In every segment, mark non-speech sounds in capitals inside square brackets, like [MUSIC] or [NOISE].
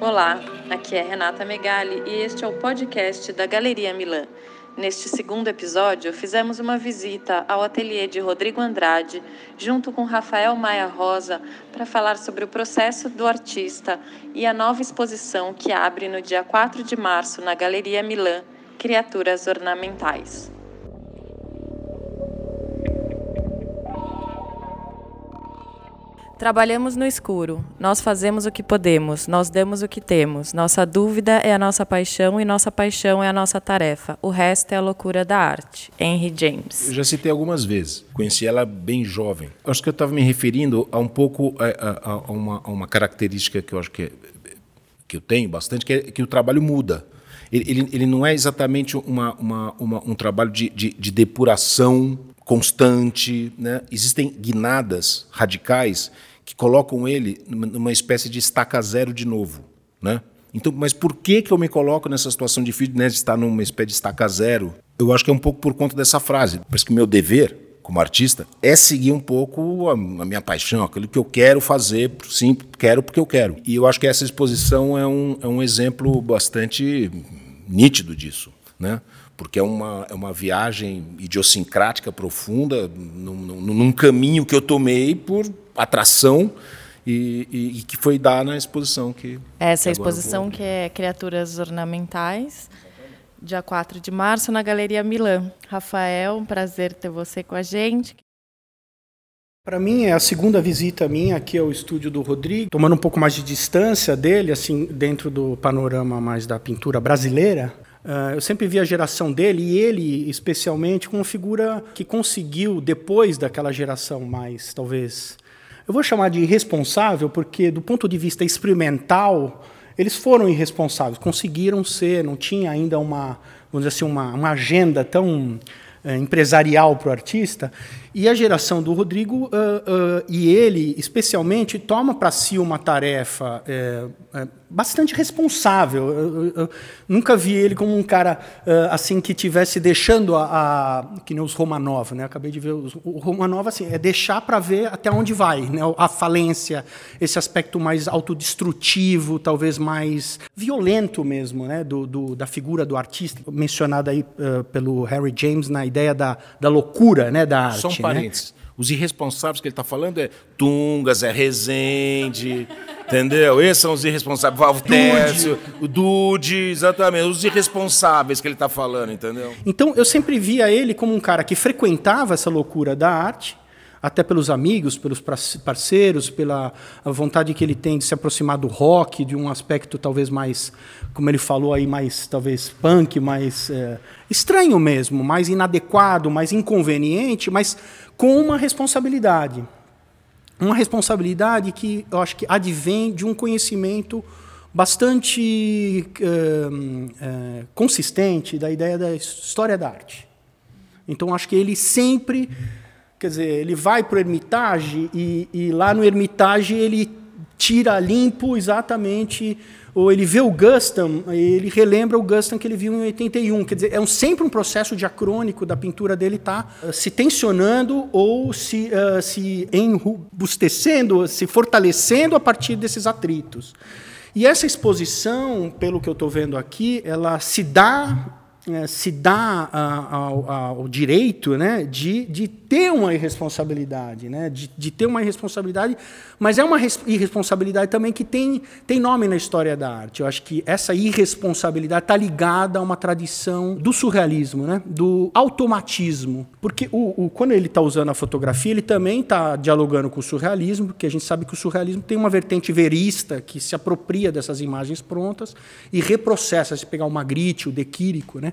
Olá, aqui é Renata Megali e este é o podcast da Galeria Milan. Neste segundo episódio, fizemos uma visita ao ateliê de Rodrigo Andrade, junto com Rafael Maia Rosa, para falar sobre o processo do artista e a nova exposição que abre no dia 4 de março na Galeria Milan, Criaturas Ornamentais. Trabalhamos no escuro. Nós fazemos o que podemos, nós damos o que temos. Nossa dúvida é a nossa paixão e nossa paixão é a nossa tarefa. O resto é a loucura da arte. Henry James. Eu já citei algumas vezes. Conheci ela bem jovem. Acho que eu estava me referindo a um pouco a, a, a, uma, a, uma, característica que eu acho que, é, que eu tenho bastante, que é que o trabalho muda. Ele, ele, ele não é exatamente uma, uma, um trabalho de, de, de depuração constante. Né? Existem guinadas radicais que colocam ele numa espécie de estaca zero de novo, né? Então, mas por que que eu me coloco nessa situação difícil né, de estar numa espécie de estaca zero? Eu acho que é um pouco por conta dessa frase. Parece que meu dever como artista é seguir um pouco a, a, minha paixão, aquilo que eu quero fazer, sim, quero porque eu quero. E eu acho que essa exposição é um, é um exemplo bastante nítido disso, né? Porque é uma, é uma viagem idiosincrática profunda, num, num, num caminho que eu tomei por atração e, e, e, que foi dar na exposição que essa exposição que é criaturas ornamentais dia 4 de março na Galeria Milan. Rafael um prazer ter você com a gente. Para mim é a segunda visita minha aqui ao estúdio do Rodrigo. Tomando um pouco mais de distância dele assim dentro do panorama mais da pintura brasileira Uh, eu sempre vi a geração dele e ele, especialmente, como uma figura que conseguiu, depois daquela geração mais, talvez, eu vou chamar de irresponsável, porque do ponto de vista experimental, eles foram irresponsáveis, conseguiram ser, não tinha ainda uma, vamos dizer assim, uma, uma agenda tão é, empresarial para o artista. E a geração do Rodrigo, uh, uh, e ele especialmente, toma para si uma tarefa é, é, bastante responsável. Eu, eu, eu, nunca vi ele como um cara uh, assim que tivesse deixando a, a, que nem os Romanov, né? Acabei de ver os, o Romanov assim, é deixar para ver até onde vai, né? A falência, esse aspecto mais autodestrutivo, talvez mais violento mesmo, né? Do, do da figura do artista mencionada aí pelo Harry James na ideia da, da loucura, né? Da arte um parênteses. Né? Os irresponsáveis que ele está falando é Tungas, é Rezende, entendeu? Esses são os irresponsáveis. Valvo Tércio, o Dude, exatamente. Os irresponsáveis que ele está falando, entendeu? Então, eu sempre via ele como um cara que frequentava essa loucura da arte, até pelos amigos, pelos parceiros, pela vontade que ele tem de se aproximar do rock, de um aspecto talvez mais, como ele falou aí, mais talvez punk, mais é, estranho mesmo, mais inadequado, mais inconveniente, mas com uma responsabilidade. Uma responsabilidade que eu acho que advém de um conhecimento bastante é, é, consistente da ideia da história da arte. Então, acho que ele sempre Quer dizer, ele vai para o Hermitage e, e, lá no Hermitage ele tira limpo exatamente, ou ele vê o Guston, ele relembra o Guston que ele viu em 81. Quer dizer, é um, sempre um processo diacrônico da pintura dele estar tá, uh, se tensionando ou se, uh, se embustecendo, se fortalecendo a partir desses atritos. E essa exposição, pelo que eu estou vendo aqui, ela se dá se dá ao, ao, direito né, de, de ter uma irresponsabilidade, né, de, de ter uma irresponsabilidade, mas é uma irresponsabilidade também que tem, tem nome na história da arte. Eu acho que essa irresponsabilidade está ligada a uma tradição do surrealismo, né, do automatismo. Porque o, o quando ele está usando a fotografia, ele também está dialogando com o surrealismo, porque a gente sabe que o surrealismo tem uma vertente verista que se apropria dessas imagens prontas e reprocessa. Se pegar o Magritte, o Dequírico, né,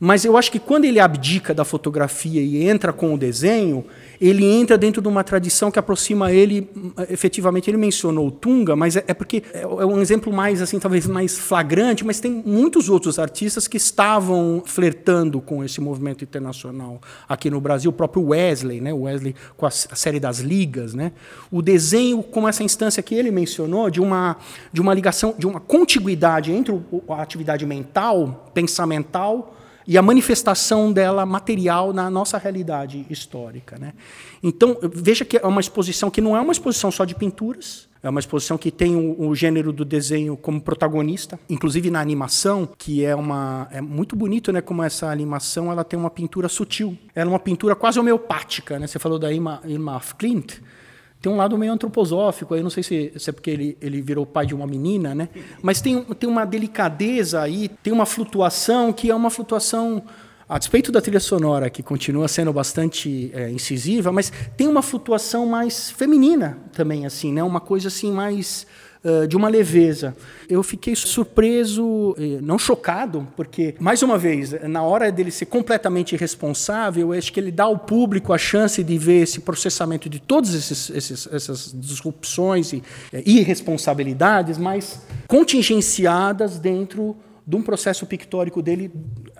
mas eu acho que quando ele abdica da fotografia e entra com o desenho, ele entra dentro de uma tradição que aproxima ele, efetivamente, ele mencionou o Tunga, mas é, é porque é, é um exemplo mais, assim, talvez mais flagrante, mas tem muitos outros artistas que estavam flertando com esse movimento internacional aqui no Brasil, o próprio Wesley, né? Wesley com a série das ligas, né? o desenho como essa instância que ele mencionou, de uma, de uma ligação, de uma contiguidade entre a atividade mental, pensamental, e a manifestação dela material na nossa realidade histórica. Né? Então, veja que é uma exposição que não é uma exposição só de pinturas, É uma exposição que tem o, o, gênero do desenho como protagonista, inclusive na animação, que é uma é muito bonito, né? Como essa animação ela tem uma pintura sutil. Ela é uma pintura quase homeopática, né? Você falou da Irma, Irma Clint. Tem um lado meio antroposófico, aí não sei se, se, é porque ele, ele virou pai de uma menina, né? Mas tem, tem uma delicadeza aí, tem uma flutuação que é uma flutuação a despeito da trilha sonora, que continua sendo bastante é, incisiva, mas tem uma flutuação mais feminina também, assim, né? uma coisa assim mais uh, de uma leveza. Eu fiquei surpreso, não chocado, porque, mais uma vez, na hora dele ser completamente irresponsável, acho que ele dá ao público a chance de ver esse processamento de todas essas disrupções e é, irresponsabilidades, mas contingenciadas dentro de um processo pictórico dele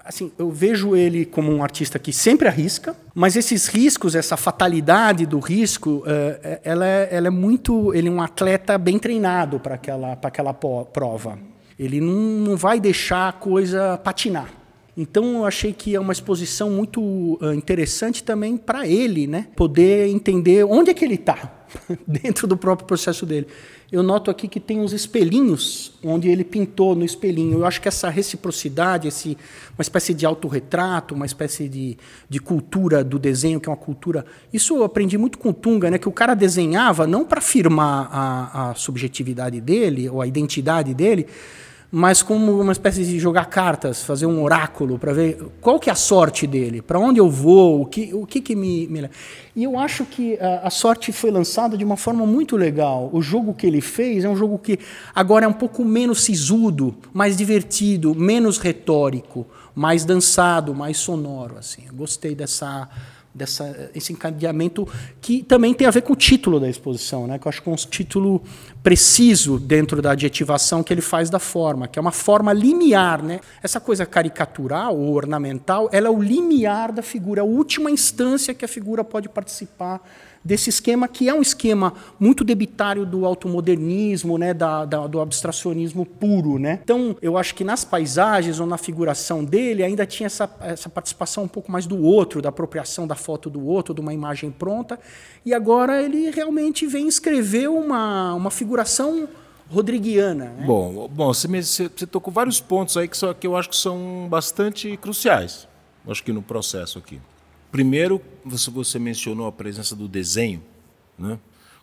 assim, eu vejo ele como um artista que sempre arrisca, mas esses riscos, essa fatalidade do risco, uh, ela, é, ela é muito, ele é um atleta bem treinado para aquela, aquela prova. Ele não, não vai deixar a coisa patinar. Então eu achei que é uma exposição muito uh, interessante também para ele, né? Poder entender onde é que ele está [LAUGHS] dentro do próprio processo dele eu noto aqui que tem uns espelhinhos onde ele pintou no espelhinho. Eu acho que essa reciprocidade, esse, uma espécie de autorretrato, uma espécie de, de cultura do desenho, que é uma cultura. Isso eu aprendi muito com o Tunga, né, que o cara desenhava não para afirmar a, a subjetividade dele ou a identidade dele, mas como uma espécie de jogar cartas, fazer um oráculo para ver qual que é a sorte dele, para onde eu vou, o que, o que, que me, me... E eu acho que a, a, sorte foi lançada de uma forma muito legal. O jogo que ele fez é um jogo que agora é um pouco menos sisudo, mais divertido, menos retórico, mais dançado, mais sonoro. Assim. Eu gostei dessa dessa esse encadeamento que também tem a ver com o título da exposição, né? Que eu acho que é um título preciso dentro da adjetivação que ele faz da forma, que é uma forma limiar, né? Essa coisa caricatural ou ornamental, ela é o limiar da figura, a última instância que a figura pode participar desse esquema que é um esquema muito debitário do automodernismo, né, da, da, do abstracionismo puro. Né? Então, eu acho que nas paisagens ou na figuração dele ainda tinha essa, essa participação um pouco mais do outro, da apropriação da foto do outro, de uma imagem pronta. E agora ele realmente vem escrever uma, uma figuração rodriguiana. Né? Bom, bom você, me, você, você tocou vários pontos aí que, só, que eu acho que são bastante cruciais, acho que no processo aqui. Primeiro, você, você mencionou a presença do desenho, né?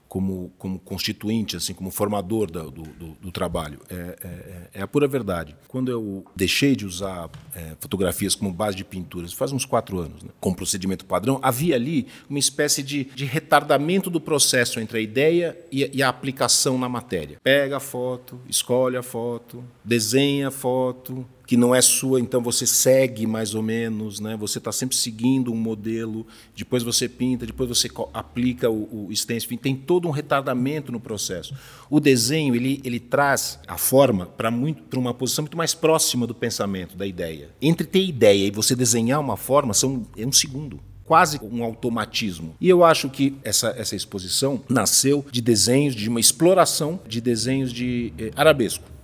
como, como constituinte, assim, como formador do, do, do trabalho. É, é, é, a pura verdade. Quando eu deixei de usar é, fotografias como base de pinturas, faz uns quatro anos, né, com procedimento padrão, havia ali uma espécie de, de retardamento do processo entre a ideia e, e a aplicação na matéria. Pega a foto, escolhe a foto, desenha a foto, que não é sua, então você segue mais ou menos, né? Você está sempre seguindo um modelo. Depois você pinta, depois você aplica o, o stencil. Tem todo um retardamento no processo. O desenho ele, ele traz a forma para muito para uma posição muito mais próxima do pensamento, da ideia. Entre ter ideia e você desenhar uma forma são é um segundo quase um automatismo. E eu acho que essa, essa exposição nasceu de desenhos, de uma exploração de desenhos de eh, arabesco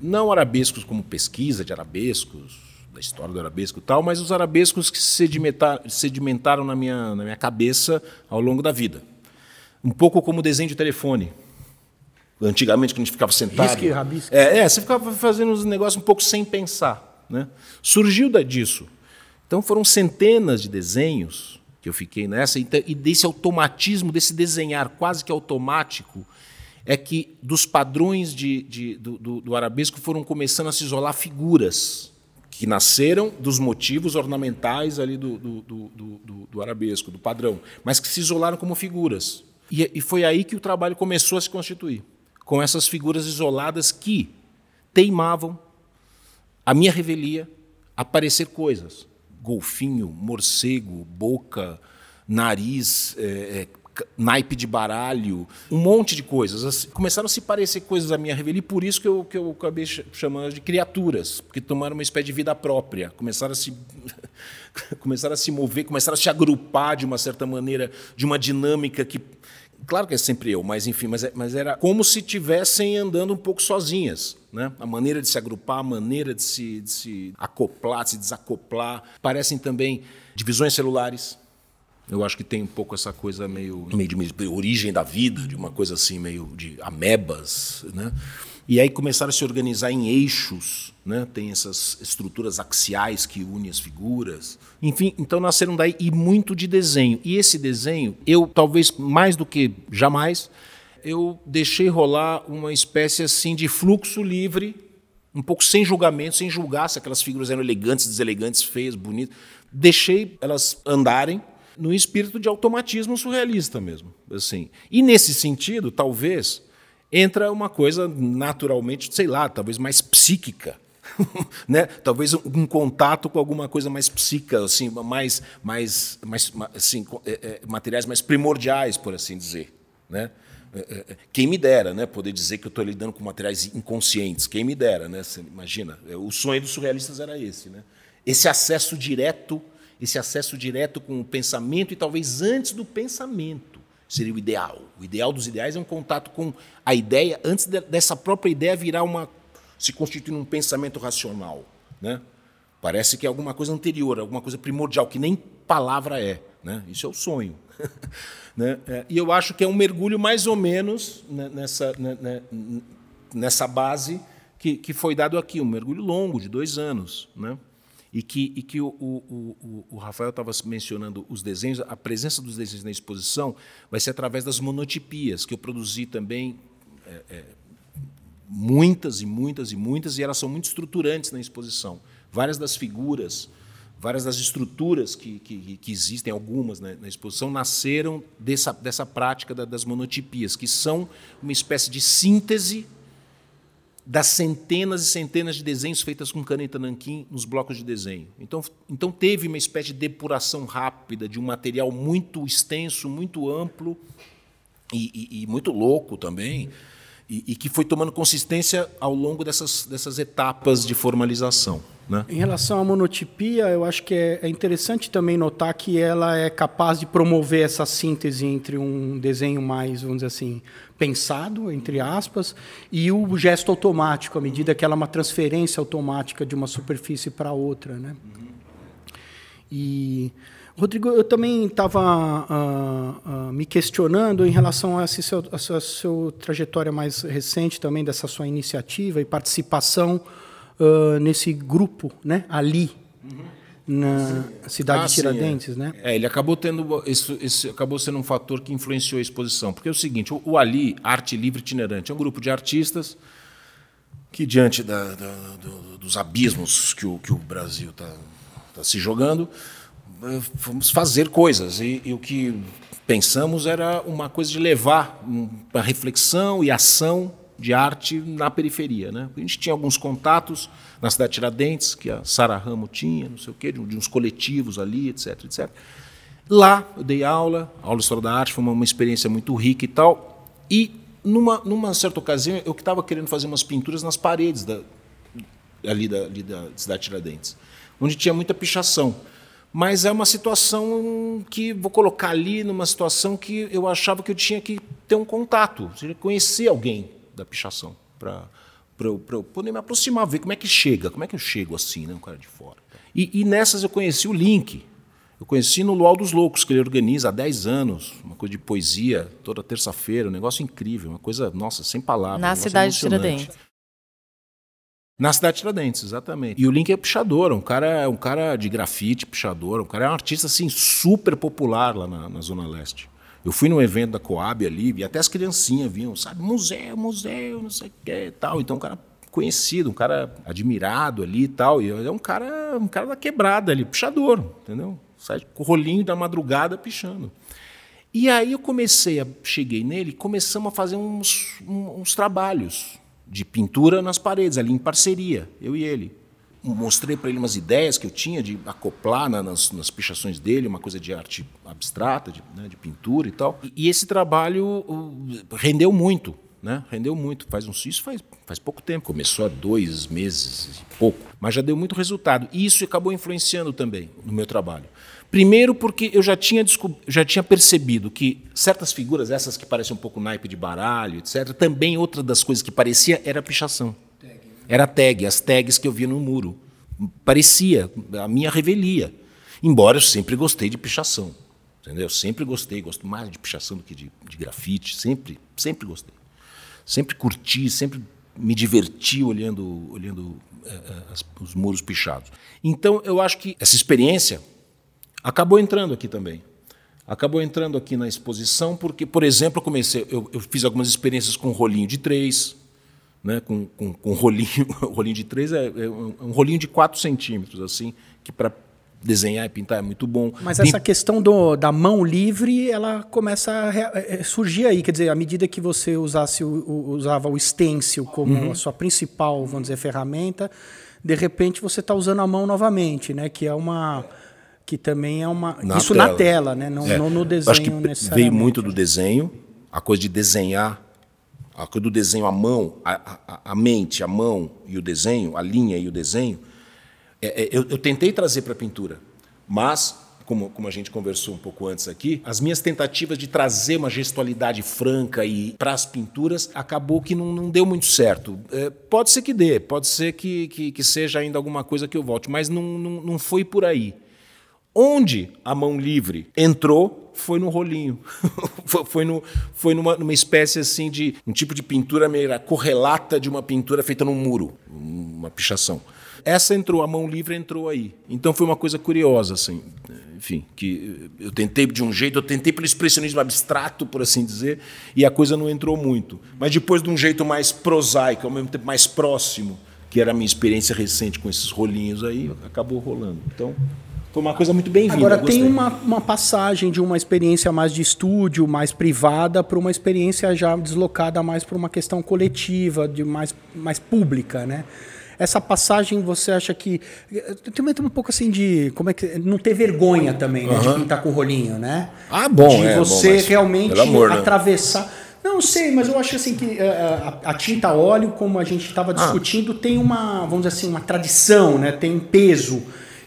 não arabescos como pesquisa de arabescos, da história do arabesco e tal, mas os arabescos que sedimentaram, sedimentaram na, minha, na minha cabeça ao longo da vida. Um pouco como desenho de telefone. Antigamente, que a gente ficava sentado. Risque. É, é, você ficava fazendo uns negócios um pouco sem pensar. Né? Surgiu disso. Então foram centenas de desenhos que eu fiquei nessa, e desse automatismo, desse desenhar quase que automático, é que dos padrões de, de, do, do, do arabesco foram começando a se isolar figuras que nasceram dos motivos ornamentais ali do, do, do, do, arabesco, do padrão, mas que se isolaram como figuras. E, e, foi aí que o trabalho começou a se constituir, com essas figuras isoladas que teimavam, a minha revelia, aparecer coisas. Golfinho, morcego, boca, nariz, é, é, naipe de baralho, um monte de coisas. Começaram a se parecer coisas à minha revelia, e por isso que eu, que eu acabei chamando de criaturas, porque tomaram uma espécie de vida própria, começaram a se [LAUGHS] começaram a se mover, começaram a se agrupar de uma certa maneira, de uma dinâmica que Claro que é sempre eu, mas enfim, mas, é, mas era como se estivessem andando um pouco sozinhas. Né? A maneira de se agrupar, a maneira de se, de se acoplar, de se desacoplar. Parecem também divisões celulares, Eu acho que tem um pouco essa coisa meio, meio de origem da vida, de uma coisa assim meio de amebas, né? E aí começaram a se organizar em eixos, né? tem essas estruturas axiais que unem as figuras. Enfim, então nasceram daí e muito de desenho. E esse desenho, eu talvez mais do que jamais, eu deixei rolar uma espécie assim de fluxo livre, um pouco sem julgamento, sem julgar se aquelas figuras eram elegantes, deselegantes, feias, bonitas. Deixei elas andarem no espírito de automatismo surrealista mesmo, assim. E nesse sentido, talvez entra uma coisa naturalmente, sei lá, talvez mais psíquica. [LAUGHS] né? Talvez um contato com alguma coisa mais psíquica, assim, mais, mais, mais assim, é, é, materiais mais primordiais, por assim dizer. Né? É, quem me dera, né? Poder dizer que eu estou lidando com materiais inconscientes. Quem me dera, né? Você imagina? O sonho dos surrealistas era esse, né? Esse acesso direto, esse acesso direto com o pensamento e talvez antes do pensamento seria o ideal. O ideal dos ideais é um contato com a ideia antes de, dessa própria ideia virar uma se constituir num pensamento racional, né? Parece que é alguma coisa anterior, alguma coisa primordial que nem palavra é, né? Isso é o sonho, [LAUGHS] né? É, e eu acho que é um mergulho mais ou menos nessa né, né, nessa base que, que foi dado aqui, um mergulho longo de dois anos, né? E que, e que o, o, o, o Rafael estava mencionando os desenhos, a presença dos desenhos na exposição vai ser através das monotipias, que eu produzi também é, é, muitas e muitas e muitas, e elas são muito estruturantes na exposição. Várias das figuras, várias das estruturas que, que, que existem, algumas né, na exposição, nasceram dessa, dessa prática da, das monotipias, que são uma espécie de síntese das centenas e centenas de desenhos feitos com caneta nanquim nos blocos de desenho. Então, então teve uma espécie de depuração rápida de um material muito extenso, muito amplo e, e, e muito louco também, e, e, que foi tomando consistência ao longo dessas, dessas etapas de formalização. Né? Em relação à monotipia, eu acho que é, é interessante também notar que ela é capaz de promover essa síntese entre um desenho mais, vamos dizer assim, pensado, entre aspas, e o gesto automático, à medida que ela é uma transferência automática de uma superfície para outra. Né? E, Rodrigo, eu também estava uh, uh, me questionando em relação a, seu, sua, sua trajetória mais recente também, dessa sua iniciativa e participação uh, nesse grupo, né, ali, uhum. na cidade ah, de Tiradentes, sim, é. né? É, ele acabou tendo isso, esse acabou sendo um fator que influenciou a exposição, porque é o seguinte, o, o Ali Arte Livre Itinerante é um grupo de artistas que diante da, da, do, dos abismos que o, que o Brasil está tá se jogando, vamos fazer coisas e, e o que pensamos era uma coisa de levar uma reflexão e ação de arte na periferia. Né? A gente tinha alguns contatos na cidade de Tiradentes, que a Sara Ramo tinha, não sei o quê, de, uns coletivos ali, etc, etc. Lá eu dei aula, aula de História da Arte, foi uma, uma experiência muito rica e tal. E numa, numa certa ocasião, eu que estava querendo fazer umas pinturas nas paredes da, ali, da, ali da cidade de Tiradentes, onde tinha muita pichação. Mas é uma situação que vou colocar ali numa situação que eu achava que eu tinha que ter um contato, conhecer alguém da pichação, para eu, poder me aproximar, ver como é que chega, como é que eu chego assim, né, um cara de fora. E, e nessas eu conheci o Link. Eu conheci no Luau dos Loucos, que ele organiza há 10 anos, uma coisa de poesia, toda terça-feira, um negócio incrível, uma coisa, nossa, sem palavras. Na cidade de Tiradentes. Na cidade de Tiradentes, exatamente. E o Link é pichador, um cara, um cara de grafite, pichador, um cara é um artista assim super popular lá na, na Zona Leste. Eu fui num evento da Coab ali, e até as criancinhas vinham, sabe, museu, museu, não sei o que tal. Então, um cara conhecido, um cara admirado ali e tal. E é um cara, um cara da quebrada ali, pichador, entendeu? Sai com o rolinho da madrugada pichando. E aí eu comecei, a, cheguei nele, começamos a fazer uns, uns trabalhos de pintura nas paredes, ali em parceria, eu e ele mostrei para ele umas ideias que eu tinha de acoplar na, nas, nas, pichações dele, uma coisa de arte abstrata, de, né, de pintura e tal. E, e, esse trabalho rendeu muito, né? Rendeu muito. Faz um, isso faz, faz pouco tempo, começou há dois meses e pouco, mas já deu muito resultado. E isso acabou influenciando também no meu trabalho. Primeiro porque eu já tinha, já tinha percebido que certas figuras, essas que parecem um pouco naipe de baralho, etc., também outra das coisas que parecia era pichação. Era tag, as tags que eu via no muro. Parecia a minha revelia. Embora eu sempre gostei de pichação. Entendeu? Sempre gostei, gosto mais de pichação do que de, de grafite, sempre, sempre gostei. Sempre curti, sempre me diverti olhando, olhando é, as, os muros pichados. Então, eu acho que essa experiência acabou entrando aqui também. Acabou entrando aqui na exposição porque, por exemplo, eu comecei, eu, eu fiz algumas experiências com rolinho de três, né, com, com, com rolinho, [LAUGHS] rolinho de três é, é um, um rolinho de 4 centímetros, assim, que para desenhar e pintar é muito bom. Mas Tem... essa questão do, da mão livre, ela começa a é, é, surgir aí, quer dizer, à medida que você usasse o, usava o stencil como uhum. a sua principal, vamos dizer, ferramenta, de repente você está usando a mão novamente, né? Que é uma que também é uma na isso tela. na tela, né? Não, é. não no desenho Acho que veio muito do desenho, a coisa de desenhar, a coisa do desenho à mão, a, a, a mente, a mão e o desenho, a linha e o desenho é, é, eu, eu tentei trazer para a pintura, mas como, como, a gente conversou um pouco antes aqui, as minhas tentativas de trazer uma gestualidade franca e para as pinturas acabou que não, não deu muito certo. É, pode ser que dê, pode ser que, que, que, seja ainda alguma coisa que eu volte, mas não, não, não foi por aí. Onde a mão livre entrou foi no rolinho, [LAUGHS] foi, no, foi numa, numa espécie assim de um tipo de pintura meio correlata de uma pintura feita num muro, uma pichação. Essa entrou, a mão livre entrou aí. Então foi uma coisa curiosa, assim. Enfim, que eu tentei de um jeito, eu tentei pelo expressionismo abstrato, por assim dizer, e a coisa não entrou muito. Mas depois de um jeito mais prosaico, ao mesmo tempo mais próximo, que era a minha experiência recente com esses rolinhos aí, acabou rolando. Então, foi uma coisa muito bem-vinda. Agora, tem uma, uma passagem de uma experiência mais de estúdio, mais privada, para uma experiência já deslocada mais para uma questão coletiva, de mais, mais pública, né? Essa passagem você acha que. Também tem um pouco assim de. Como é que. Não ter vergonha também, né? Uhum. De pintar com o rolinho, né? Ah, bom. De é, você bom, realmente amor, né? atravessar. Não sei, mas eu acho assim que eh, a, a tinta óleo, como a gente estava ah. discutindo, ah. tem uma, vamos dizer assim, uma tradição, né? tem um peso.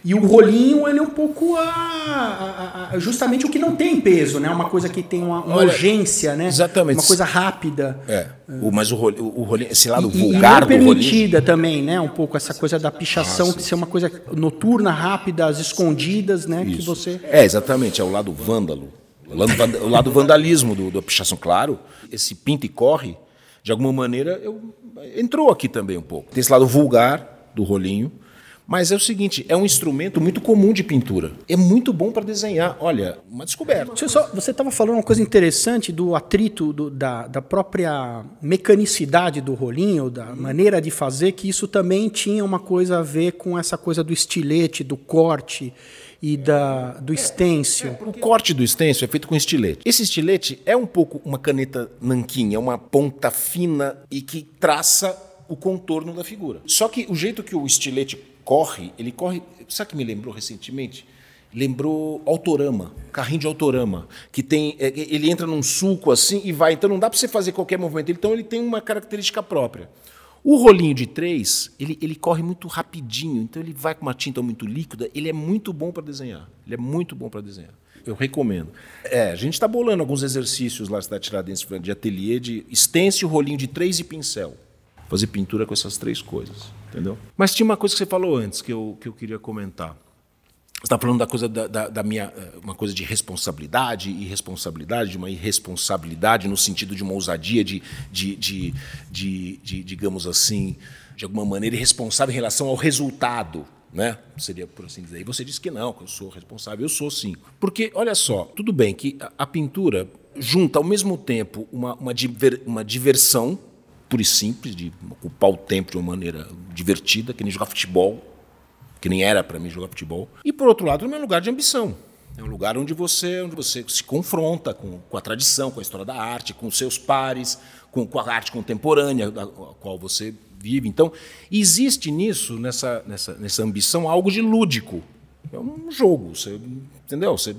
E o rolinho, ele é um pouco a, a, a, justamente o que não tem peso, né? Uma coisa que tem uma, uma Olha, urgência, né? Exatamente. Uma coisa rápida. É. O, mas o rolinho, o rolinho, esse lado e, vulgar e do rolinho... permitida também, né? Um pouco essa coisa da pichação, que ser uma coisa noturna, rápida, as escondidas, né? Isso. Que você... É, exatamente. É o lado vândalo. O lado, vandalismo do, da pichação, claro. Esse pinta e corre, de alguma maneira, eu, entrou aqui também um pouco. Tem esse lado vulgar do rolinho, mas é o seguinte, é um instrumento muito comum de pintura. É muito bom para desenhar. Olha, uma descoberta. Só, você estava falando uma coisa interessante do atrito do, da, da própria mecanicidade do rolinho, da maneira de fazer, que isso também tinha uma coisa a ver com essa coisa do estilete, do corte e da, do stencil. O corte do stencil é feito com estilete. Esse estilete é um pouco uma caneta nanquim, é uma ponta fina e que traça o contorno da figura. Só que o jeito que o estilete corre, ele corre. Sabe que me lembrou recentemente? Lembrou autorama, carrinho de autorama, que tem, é, ele entra num sulco assim e vai. Então não dá para você fazer qualquer movimento. Então ele tem uma característica própria. O rolinho de três, ele, ele corre muito rapidinho, então ele vai com uma tinta muito líquida, ele é muito bom para desenhar. Ele é muito bom para desenhar. Eu recomendo. É, a gente está bolando alguns exercícios lá na Tiradentes de ateliê de stencil, rolinho de três e pincel. Fazer pintura com essas três coisas. Entendeu? Mas tinha uma coisa que você falou antes que eu, que eu queria comentar. Você está falando da coisa da, da, da, minha eh, uma coisa de responsabilidade irresponsabilidade, de uma irresponsabilidade no sentido de uma ousadia de, de, de, de, de digamos assim, de alguma maneira irresponsável em relação ao resultado, né? Seria por assim dizer. E você disse que não, que eu sou responsável. Eu sou sim. Porque, olha só, tudo bem que a, a pintura junta ao mesmo tempo uma, uma, diver, uma diversão pura e simples, de ocupar o tempo de uma maneira divertida, que nem jogar futebol, que nem era para mim jogar futebol. E, por outro lado, é um lugar de ambição. É um lugar onde você, onde você se confronta com, com a tradição, com a história da arte, com os seus pares, com, com a arte contemporânea da qual você vive. Então, existe nisso, nessa, nessa, nessa ambição, algo de lúdico. É um jogo, você, entendeu? Você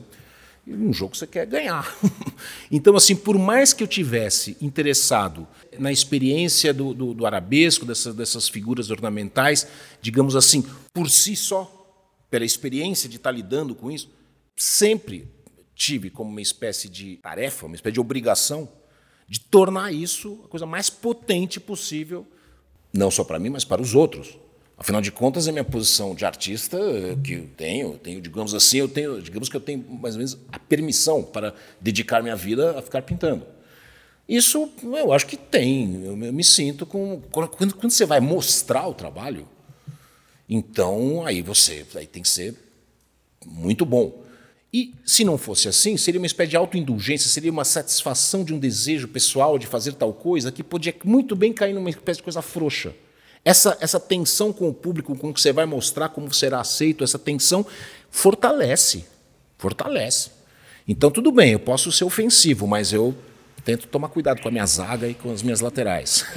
um jogo que você quer ganhar. [LAUGHS] então, assim, por mais que eu tivesse interessado na experiência do, do, do arabesco, dessas, dessas figuras ornamentais, digamos assim, por si só, pela experiência de estar lidando com isso, sempre tive como uma espécie de tarefa, uma espécie de obrigação de tornar isso a coisa mais potente possível, não só para mim, mas para os outros. Afinal de contas, a minha posição de artista que eu tenho, tenho, digamos assim, eu tenho, digamos que eu tenho mais ou menos a permissão para dedicar minha vida a ficar pintando. Isso eu acho que tem. Eu me sinto com quando, quando você vai mostrar o trabalho, então aí você aí tem que ser muito bom. E se não fosse assim, seria uma espécie de autoindulgência, seria uma satisfação de um desejo pessoal de fazer tal coisa que podia muito bem cair numa espécie de coisa frouxa. Essa, essa tensão com o público, com o que você vai mostrar, como será aceito, essa tensão fortalece. Fortalece. Então, tudo bem, eu posso ser ofensivo, mas eu tento tomar cuidado com a minha zaga e com as minhas laterais. [LAUGHS]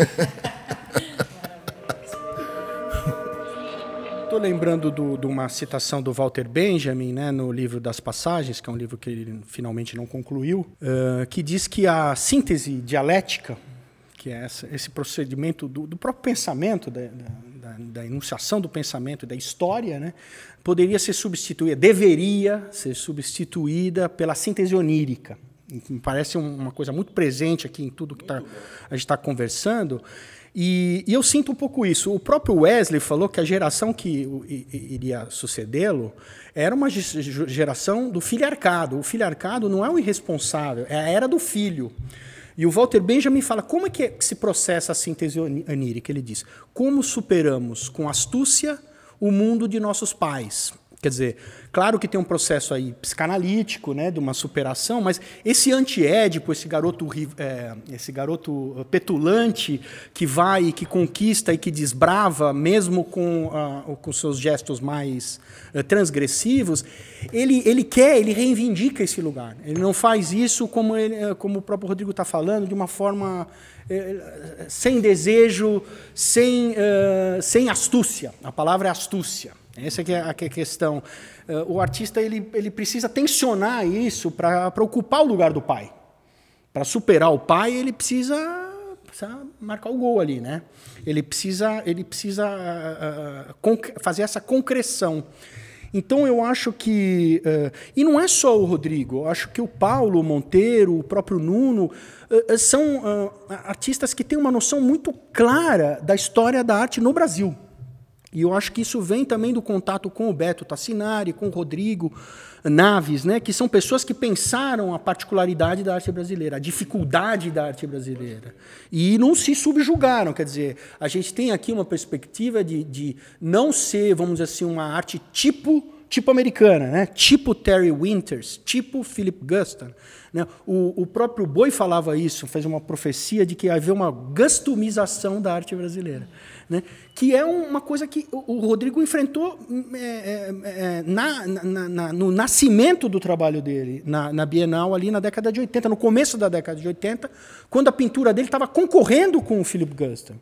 Estou lembrando de uma citação do Walter Benjamin, né, no livro das Passagens, que é um livro que ele finalmente não concluiu, uh, que diz que a síntese dialética, que é essa, esse procedimento do, do próprio pensamento, da, da, da, enunciação do pensamento, da história, né, poderia ser substituída, deveria ser substituída pela síntese onírica. Me parece uma coisa muito presente aqui em tudo que tá, a gente está conversando. E, e, eu sinto um pouco isso. O próprio Wesley falou que a geração que iria sucedê-lo era uma geração do filharcado. O filharcado não é o irresponsável, é a era do filho. E o Walter Benjamin fala como é que se processa a síntese onírica. Ele diz: como superamos com astúcia o mundo de nossos pais. Quer dizer, claro que tem um processo aí psicanalítico, né, de uma superação, mas esse antiédipo, esse garoto, é, esse garoto petulante que vai e que conquista e que desbrava, mesmo com, uh, com seus gestos mais uh, transgressivos, ele, ele quer, ele reivindica esse lugar. Ele não faz isso como, ele, eh, como o próprio Rodrigo está falando, de uma forma eh, sem desejo, sem, uh, sem astúcia. A palavra é astúcia. Essa é a questão. Eh, o artista ele, ele precisa tensionar isso para ocupar o lugar do pai. Para superar o pai, ele precisa, precisa, marcar o gol ali, né? Ele precisa, ele precisa uh, fazer essa concreção. Então eu acho que uh, e não é só o Rodrigo. Eu acho que o Paulo o Monteiro, o próprio Nuno uh, são artistas que têm uma noção muito clara da história da arte no Brasil. E eu acho que isso vem também do contato com o Beto Tassinari, com o Rodrigo Naves, né, que são pessoas que pensaram a particularidade da arte brasileira, a dificuldade da arte brasileira. E não se subjugaram. Quer dizer, a gente tem aqui uma perspectiva de, de não ser, vamos dizer assim, uma arte tipo tipo americana, né? tipo Terry Winters, tipo Philip Guston. Né? O, o, próprio Boi falava isso, fez uma profecia de que havia uma gustomização da arte brasileira né? que é uma coisa que o Rodrigo enfrentou é, é, é, na, na, na, no nascimento do trabalho dele, na, na, Bienal, ali na década de 80, no começo da década de 80, quando a pintura dele estava concorrendo com o Philip Guston.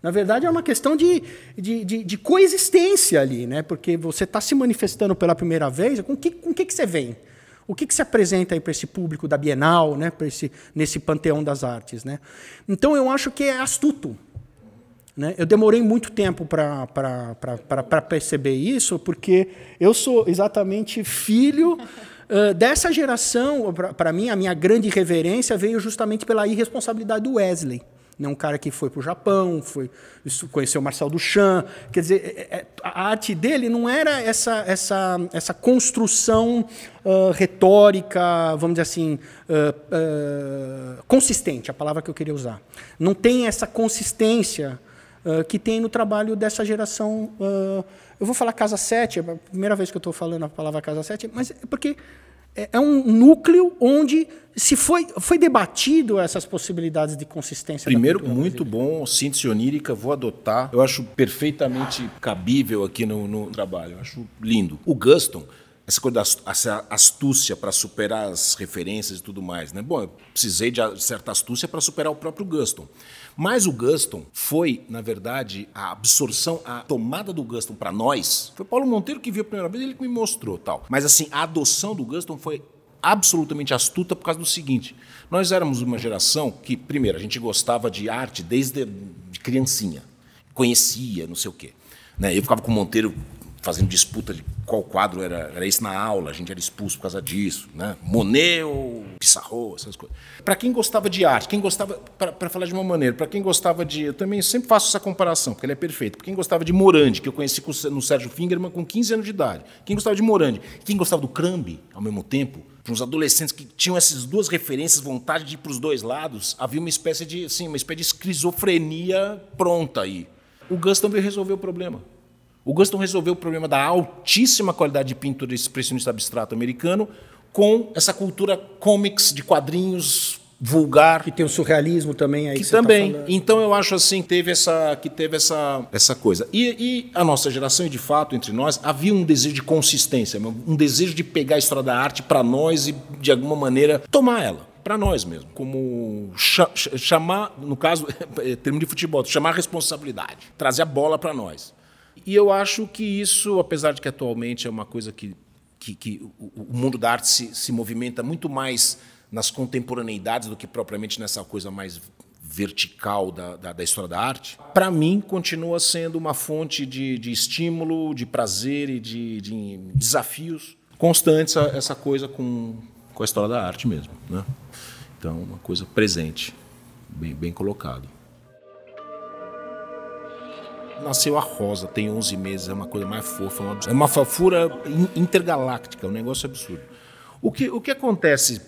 Na verdade, é uma questão de, de, de, de coexistência ali, né? porque você está se manifestando pela primeira vez, com que, com que, que você vem? O que, que se apresenta para esse público da Bienal, né? esse, nesse panteão das artes? Né? Então, eu acho que é astuto né? Eu demorei muito tempo para perceber isso, porque eu sou exatamente filho [LAUGHS] uh, dessa geração. Para mim, a minha grande reverência veio justamente pela irresponsabilidade do Wesley. Né? Um cara que foi para o Japão, foi, conheceu Marcel Duchamp. Quer dizer, é, é, a arte dele não era essa, essa, essa construção uh, retórica, vamos dizer assim, uh, consistente, a palavra que eu queria usar. Não tem essa consistência uh, que tem no trabalho dessa geração. Uh, eu vou falar Casa 7, é a primeira vez que eu estou falando a palavra Casa 7, mas é porque é, é um núcleo onde se foi, foi debatido essas possibilidades de consistência. Primeiro, muito bom, síntese onírica, vou adotar. Eu acho perfeitamente cabível aqui no, no trabalho, eu acho lindo. O Guston, essa coisa da astúcia para superar as referências e tudo mais. Né? Bom, eu precisei de certa astúcia para superar o próprio Guston. Mas o Guston foi, na verdade, a absorção, a tomada do Guston para nós. Foi Paulo Monteiro que viu a primeira vez, ele que me mostrou tal. Mas assim, a adoção do Guston foi absolutamente astuta por causa do seguinte: nós éramos uma geração que, primeiro, a gente gostava de arte desde de criancinha, conhecia, não sei o quê. Né? Eu ficava com o Monteiro fazendo disputa de qual quadro era, era esse na aula, a gente era expulso por causa disso, né? Monet ou Pissarro, essas coisas. Para quem gostava de arte, quem gostava, para falar de uma maneira, para quem gostava de, eu também sempre faço essa comparação, porque ele é perfeito. Para quem gostava de Morandi, que eu conheci no Sérgio Fingerman com 15 anos de idade, quem gostava de Morandi, quem gostava do Crambi ao mesmo tempo, para uns adolescentes que tinham essas duas referências, vontade de ir para os dois lados, havia uma espécie de, assim, uma espécie de esquizofrenia pronta aí. O Guston veio resolver o problema. O Guston resolveu o problema da altíssima qualidade de pintura expressionista abstrato americano com essa cultura comics de quadrinhos vulgar. Que tem o surrealismo também aí que, que tá também. tá então eu acho assim teve essa que teve essa essa coisa. E, e, a nossa geração e de fato entre nós havia um desejo de consistência um desejo de pegar a história da arte para nós e de alguma maneira tomar ela. Para nós mesmo, como chamar, no caso, [LAUGHS] é termo de futebol, chamar a responsabilidade, trazer a bola para nós. E eu acho que isso, apesar de que atualmente é uma coisa que, que, que o, mundo da arte se, se movimenta muito mais nas contemporaneidades do que propriamente nessa coisa mais vertical da, da, da história da arte, para mim continua sendo uma fonte de, de estímulo, de prazer e de, de desafios constantes essa coisa com, com a história da arte mesmo. Né? Então, uma coisa presente, bem, bem colocado. Nasceu a Rosa, tem 11 meses, é uma coisa mais fofa, é uma fafura intergaláctica, é um negócio absurdo. O que, o que acontece?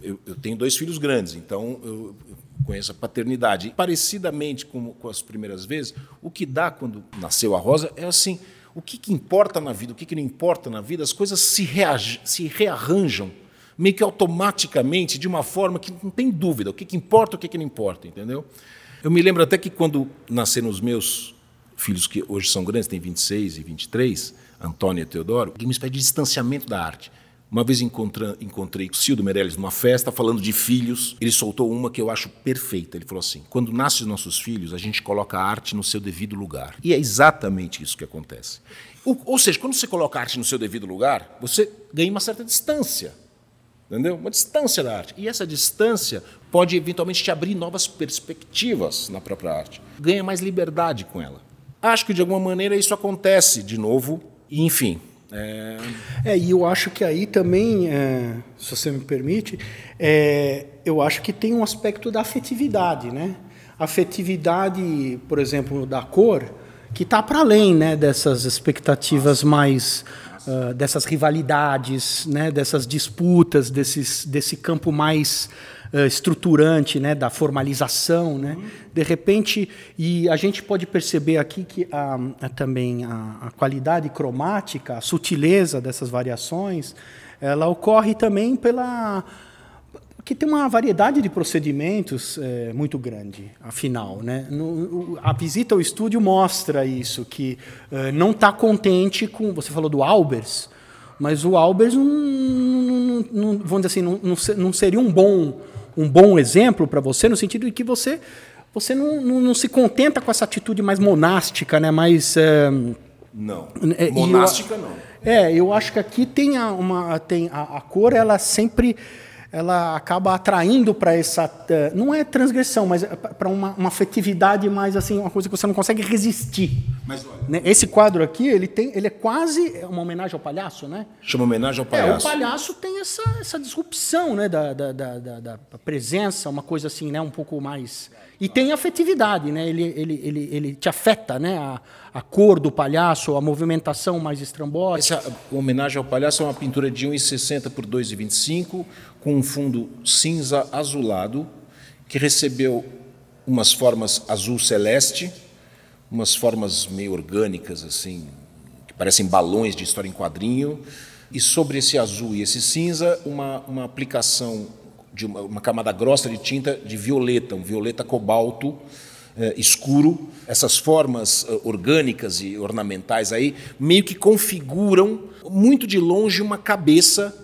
Eu, eu tenho dois filhos grandes, então eu conheço a paternidade. Parecidamente com, com as primeiras vezes, o que dá quando nasceu a Rosa é assim: o que, que importa na vida, o que, que não importa na vida, as coisas se, se rearranjam meio que automaticamente, de uma forma que não tem dúvida, o que, que importa, o que, que não importa, entendeu? Eu me lembro até que quando nasceram os meus filhos que hoje são grandes, têm 26 e 23, Antônio e Teodoro, uma espécie de distanciamento da arte. Uma vez encontrei o Cildo Meirelles numa festa, falando de filhos. Ele soltou uma que eu acho perfeita. Ele falou assim: quando nascem os nossos filhos, a gente coloca a arte no seu devido lugar. E é exatamente isso que acontece. Ou seja, quando você coloca a arte no seu devido lugar, você ganha uma certa distância. Entendeu? Uma distância da arte. E essa distância pode eventualmente te abrir novas perspectivas na própria arte. Ganha mais liberdade com ela. Acho que de alguma maneira isso acontece de novo, e enfim. É... é e eu acho que aí também, é, se você me permite, é, eu acho que tem um aspecto da afetividade, né? Afetividade, por exemplo, da cor, que está para além né, dessas expectativas mais uh, dessas rivalidades, né, dessas disputas, desses, desse campo mais uh, estruturante, né, da formalização, né? De repente, e a gente pode perceber aqui que a, a também a, a, qualidade cromática, a sutileza dessas variações, ela ocorre também pela que tem uma variedade de procedimentos é, muito grande, afinal. Né? No, a visita ao estúdio mostra isso, que é, não está contente com. Você falou do Albers, mas o Albers, não, não, não, vamos dizer assim, não, não, seria um bom, um bom exemplo para você, no sentido de que você, você não, não, se contenta com essa atitude mais monástica, né? mais. É, não. Monástica, eu, não. É, eu acho que aqui tem a, uma, tem a, a cor, ela sempre ela acaba atraindo para essa eh, não é transgressão, mas é para uma, uma, afetividade mais assim, uma coisa que você não consegue resistir. Mas, olha, né? Esse quadro aqui, ele tem, ele é quase uma homenagem ao palhaço, né? Chama homenagem ao palhaço. É, o palhaço tem essa, essa disrupção, né, da, da, da, da, presença, uma coisa assim, né, um pouco mais e tem afetividade, né? Ele, ele, ele, ele te afeta, né? A, a cor do palhaço, a movimentação mais estrambótica. Essa homenagem ao palhaço é uma pintura de 1,60 por 2,25 com um fundo cinza azulado, que recebeu umas formas azul celeste, umas formas meio orgânicas, assim, que parecem balões de história em quadrinho, e sobre esse azul e esse cinza, uma, uma aplicação de uma, uma camada grossa de tinta de violeta, um violeta cobalto eh, escuro. Essas formas eh, orgânicas e ornamentais aí meio que configuram muito de longe uma cabeça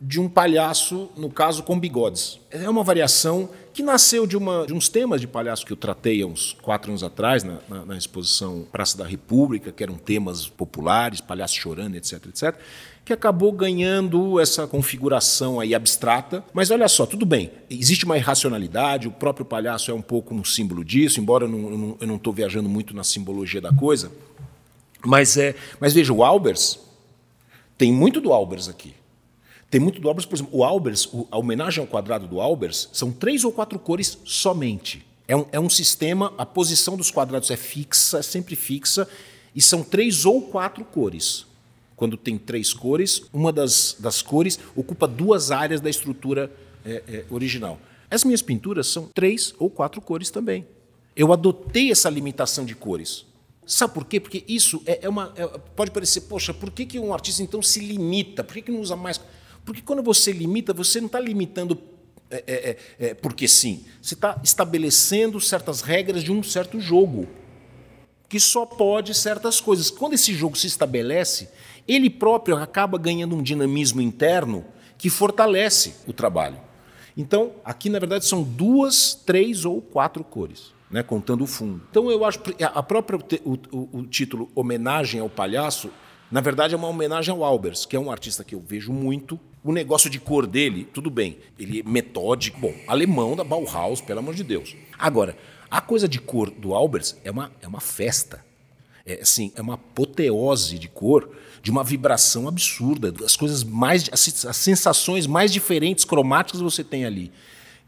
de um palhaço, no caso com bigodes. É uma variação que nasceu de, uma, de uns temas de palhaço que eu tratei há uns quatro anos atrás, na, na, na exposição Praça da República, que eram temas populares, palhaço chorando, etc, etc, que acabou ganhando essa configuração aí abstrata. Mas olha só, tudo bem, existe uma irracionalidade, o próprio palhaço é um pouco um símbolo disso, embora eu não estou viajando muito na simbologia da coisa, Mas, é, mas veja, o Albers, tem muito do Albers aqui. Tem muito do Albers, por exemplo, o Albers, a homenagem ao quadrado do Albers, são três ou quatro cores somente. É um, é um sistema, a posição dos quadrados é fixa, é sempre fixa, e são três ou quatro cores. Quando tem três cores, uma das, das cores ocupa duas áreas da estrutura é, é, original. As minhas pinturas são três ou quatro cores também. Eu adotei essa limitação de cores. Sabe por quê? Porque isso é, é uma. É, pode parecer, poxa, por que, que um artista então se limita? Por que, que não usa mais? Porque quando você limita, você não está limitando é, é, porque sim. Você está estabelecendo certas regras de um certo jogo, que só pode certas coisas. Quando esse jogo se estabelece, ele próprio acaba ganhando um dinamismo interno que fortalece o trabalho. Então, aqui na verdade são duas, três ou quatro cores, né, contando o fundo. Então, eu acho a própria o, o, o título homenagem ao palhaço na verdade, é uma homenagem ao Albers, que é um artista que eu vejo muito. O negócio de cor dele, tudo bem, ele é metódico, bom, alemão da Bauhaus, pelo amor de Deus. Agora, a coisa de cor do Albers é uma, é uma festa. É, assim, é uma apoteose de cor, de uma vibração absurda, as coisas mais, as, sensações mais diferentes cromáticas você tem ali.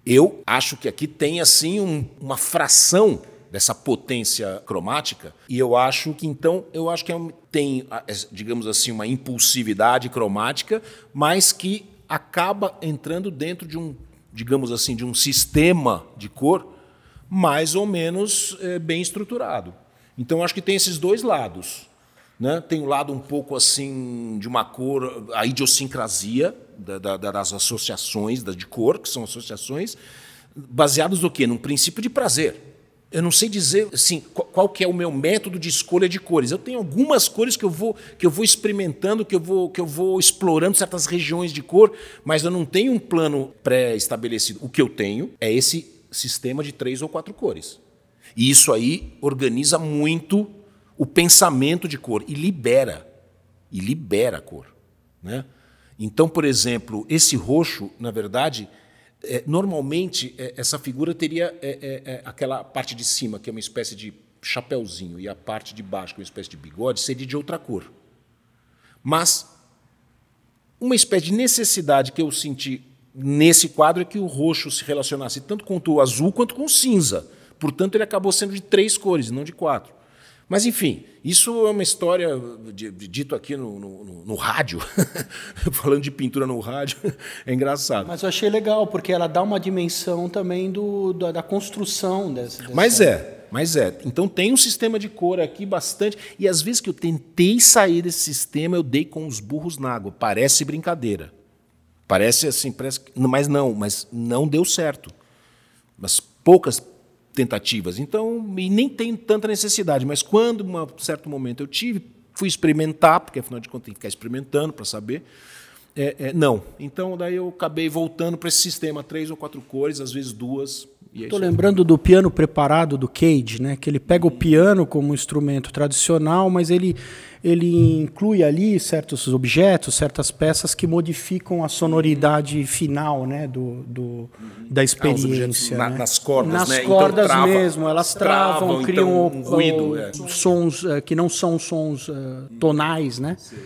Eu acho que aqui tem assim um, uma fração dessa potência cromática. E eu acho que então eu acho que é tem, digamos assim, uma impulsividade cromática, mas que acaba entrando dentro de um, digamos assim, de um sistema de cor mais ou menos é, bem estruturado. Então acho que tem esses dois lados. Né? Tem o um lado um pouco assim de uma cor, a idiosincrasia da, da, das associações de cor, que são associações baseadas no quê? Num princípio de prazer. Eu não sei dizer assim, qual que é o meu método de escolha de cores. Eu tenho algumas cores que eu vou, que eu vou experimentando, que eu vou, que eu vou explorando certas regiões de cor, mas eu não tenho um plano pré-estabelecido. O que eu tenho é esse sistema de três ou quatro cores. E isso aí organiza muito o pensamento de cor e libera. E libera a cor. Né? Então, por exemplo, esse roxo, na verdade, é, normalmente, é, essa figura teria é, é, é, aquela parte de cima, que é uma espécie de chapéuzinho, e a parte de baixo, que é uma espécie de bigode, seria de outra cor. Mas uma espécie de necessidade que eu senti nesse quadro é que o roxo se relacionasse tanto com o azul quanto com o cinza. Portanto, ele acabou sendo de três cores, não de quatro. Mas, enfim, isso é uma história de, de, dito aqui no, no, no, rádio, [LAUGHS] falando de pintura no rádio, [LAUGHS] é engraçado. Mas eu achei legal, porque ela dá uma dimensão também do, da, da construção dessa, dessa. Mas é, mas é. Então tem um sistema de cor aqui bastante. E às vezes que eu tentei sair desse sistema, eu dei com os burros na água. Parece brincadeira. Parece assim, parece, mas não, mas não deu certo. Mas poucas tentativas. Então, nem tem tanta necessidade, mas quando, em um certo momento, eu tive, fui experimentar, porque afinal de contas tem que ficar experimentando para saber. É, é, não. Então, daí eu acabei voltando para esse sistema, três ou quatro cores, às vezes duas. Estou é lembrando do piano preparado do Cage, né? que ele pega o piano como instrumento tradicional, mas ele, ele inclui ali certos objetos, certas peças que modificam a sonoridade final né? do, do da experiência. Ah, né? nas cordas, nas né? Então cordas então, trava, mesmo, elas travam, travam criam então, um ruído, é. sons uh, que não são sons uh, tonais. Né? Sim.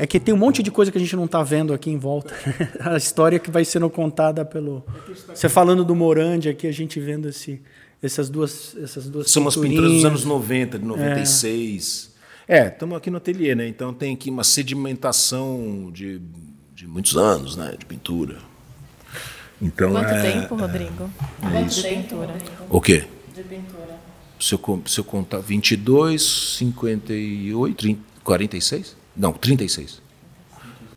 É que tem um monte de coisa que a gente não está vendo aqui em volta. [LAUGHS] a história que vai sendo contada pelo. Você falando do Morandi aqui, a gente vendo esse, essas duas. Essas duas São umas pinturas dos anos 90, de 96. É, estamos é, aqui no ateliê, né? Então tem aqui uma sedimentação de, de muitos anos né? de pintura. Então, Quanto é, tempo, Rodrigo? É de pintura. O quê? De pintura. Se eu, se eu contar 22, 58, 30, 46? Não, 36.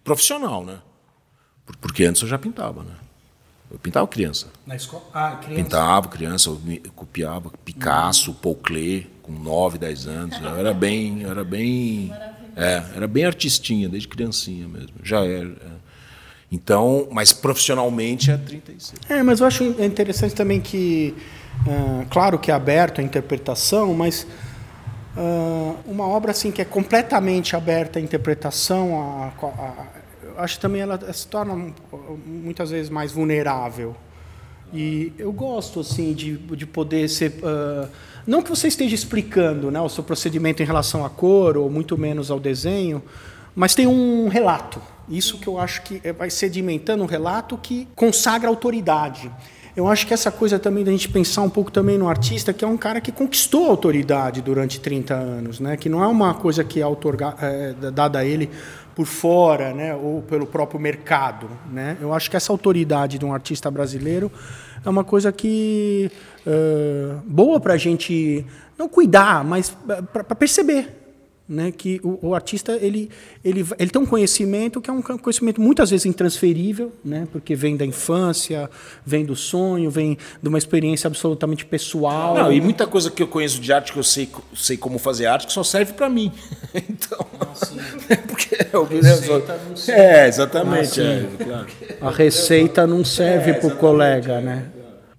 Profissional, né? Porque antes eu já pintava, né? Eu pintava criança. Na escola? Ah, criança. Pintava criança, eu, eu copiava Picasso, uhum. Paul Klee, com 9, 10 anos. Eu era bem, era bem, é, era bem artistinha desde criancinha mesmo. Já era. É. Então, mas profissionalmente é 36. É, mas eu acho interessante também que, uh, claro que é aberto a interpretação, mas Uh, uma obra assim que é completamente aberta à interpretação, a, a, a, acho que também ela se torna muitas vezes mais vulnerável. E eu gosto assim de, de poder ser. Uh, não que você esteja explicando né, o seu procedimento em relação à cor, ou muito menos ao desenho, mas tem um relato. Isso que eu acho que vai sedimentando um relato que consagra autoridade. Eu acho que essa coisa também da gente pensar um pouco também no artista, que é um cara que conquistou a autoridade durante 30 anos, né? que não é uma coisa que é, outorga, é dada a ele por fora, né? ou pelo próprio mercado. Né? Eu acho que essa autoridade de um artista brasileiro é uma coisa que boa para a gente não cuidar, mas para perceber né, que o, o, artista ele, ele, ele tem um conhecimento que é um conhecimento muitas vezes intransferível, né, porque vem da infância, vem do sonho, vem de uma experiência absolutamente pessoal. Não, e muita coisa que eu conheço de arte que eu sei, sei como fazer arte que só serve para mim. [LAUGHS] então, [LAUGHS] porque é não serve. É, exatamente. Ah, é, claro. A receita não serve é, para o colega, né?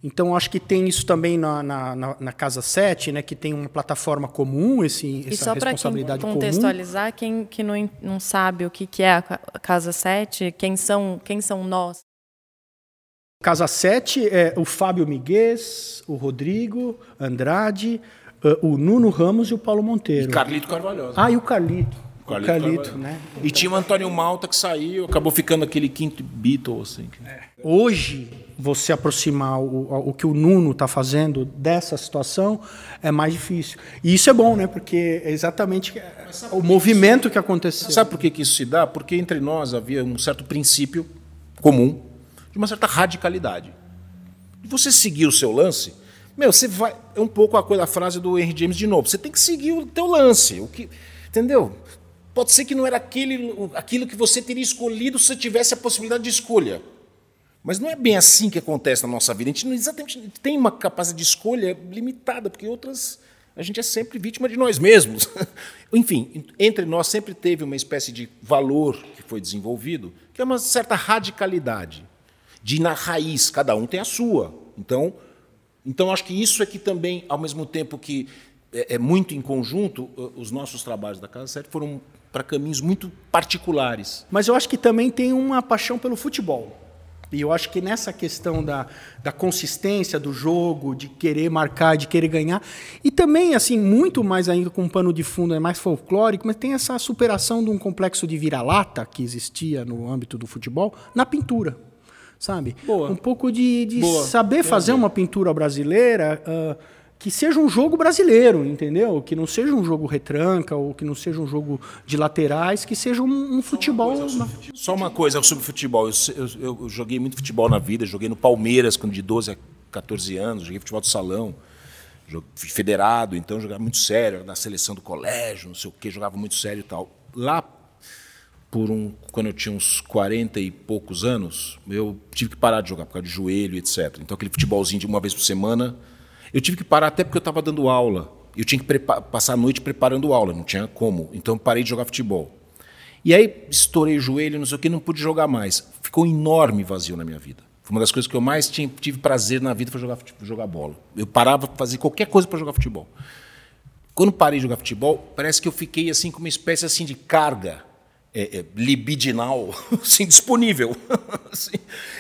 Então, acho que tem isso também na, na, na, Casa 7, né, que tem uma plataforma comum, esse, essa e responsabilidade comum. E só para contextualizar, quem, que não, não sabe o que, que é a Casa 7, quem são, quem são nós? Casa 7 é o Fábio Miguel, o Rodrigo Andrade, eh, o Nuno Ramos e o Paulo Monteiro. E Carlito Carvalhosa. Ah, e o Carlito. O Carlito, Carlito né? E tinha o Antônio Malta que saiu, acabou ficando aquele quinto Beatle, assim. É. Hoje, você aproximar o, o que o Nuno está fazendo dessa situação é mais difícil. E isso é bom, né? Porque é exatamente o movimento que aconteceu. Sabe por que, que isso se dá? Porque entre nós havia um certo princípio comum de uma certa radicalidade. Você seguir o seu lance, meu, você vai. É um pouco a, coisa, a frase do Henry James de novo. Você tem que seguir o teu lance. O que, entendeu? Pode ser que não era aquele, aquilo que você teria escolhido se tivesse a possibilidade de escolha. Mas não é bem assim que acontece na nossa vida. A gente não exatamente tem uma capacidade de escolha limitada, porque outras a gente é sempre vítima de nós mesmos. [LAUGHS] Enfim, entre nós sempre teve uma espécie de valor que foi desenvolvido, que é uma certa radicalidade, de ir na raiz, cada um tem a sua. Então, então acho que isso é que também, ao mesmo tempo que é, é muito em conjunto, os nossos trabalhos da Casa Sete foram para caminhos muito particulares. Mas eu acho que também tem uma paixão pelo futebol. E eu acho que nessa questão da, da consistência do jogo, de querer marcar, de querer ganhar, e também, assim, muito mais ainda com um pano de fundo, é mais folclórico, mas tem essa superação de um complexo de vira-lata que existia no âmbito do futebol na pintura, sabe? Boa. Um pouco de, de saber fazer uma pintura brasileira. Uh, que seja um jogo brasileiro, entendeu? Que não seja um jogo retranca ou que não seja um jogo de laterais, que seja um, um futebol. Só uma coisa sobre futebol. Eu, eu, eu, joguei muito futebol na vida, joguei no Palmeiras quando de 12 a 14 anos, joguei futebol do salão, federado, então jogava muito sério, na seleção do colégio, não sei o quê, jogava muito sério e tal. Lá por um, quando eu tinha uns 40 e poucos anos, eu tive que parar de jogar por causa de joelho, etc. Então aquele futebolzinho de uma vez por semana eu tive que parar até porque eu estava dando aula. Eu tinha que passar a noite preparando aula, não tinha como. Então parei de jogar futebol. E aí estourei o joelho, não sei o que, não pude jogar mais. Ficou um enorme vazio na minha vida. Foi uma das coisas que eu mais tinha, tive prazer na vida foi jogar, jogar bola. Eu parava para fazer qualquer coisa para jogar futebol. Quando parei de jogar futebol, parece que eu fiquei assim com uma espécie assim de carga é, é, libidinal [LAUGHS] assim, disponível. [LAUGHS] assim.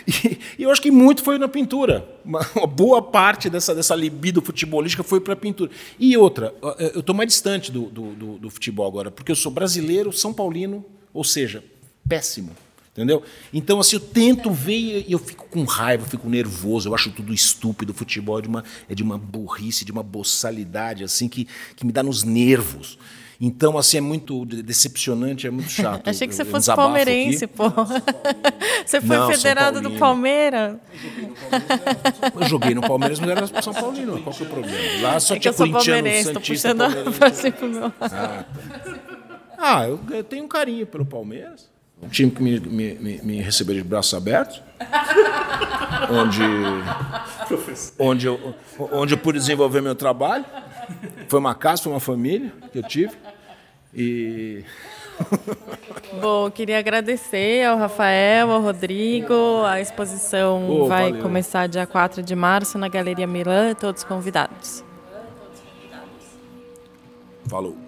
E, e, eu acho que muito foi na pintura. Uma, uma boa parte dessa, dessa libido futebolística foi para a pintura. E outra, eu estou mais distante do, do, do, do futebol agora, porque eu sou brasileiro, São Paulino, ou seja, péssimo. Entendeu? Então, assim, eu tento ver e eu fico com raiva, eu fico nervoso, eu acho tudo estúpido. O futebol é de uma, é de uma burrice, de uma boçalidade, assim, que, que me dá nos nervos. Então, assim, é muito decepcionante, é muito chato. [LAUGHS] Achei que você fosse palmeirense, aqui. pô. [LAUGHS] Você foi não, federado do Palmeiras. Eu joguei no Palmeiras, mas era São Paulino. Qual que é o problema? Lá só é tinha corintiano, santista, puxando meu. Ah, tá. ah eu, eu, tenho um carinho pelo Palmeiras. Um time que me, me, me, me recebeu de braços abertos. onde, [LAUGHS] onde, eu, onde eu pude desenvolver meu trabalho. Foi uma casa, foi uma família que eu tive. E. [LAUGHS] Bom, queria agradecer ao Rafael, ao Rodrigo. A exposição oh, vai valeu. começar dia 4 de março na Galeria Milan, todos convidados. Falou.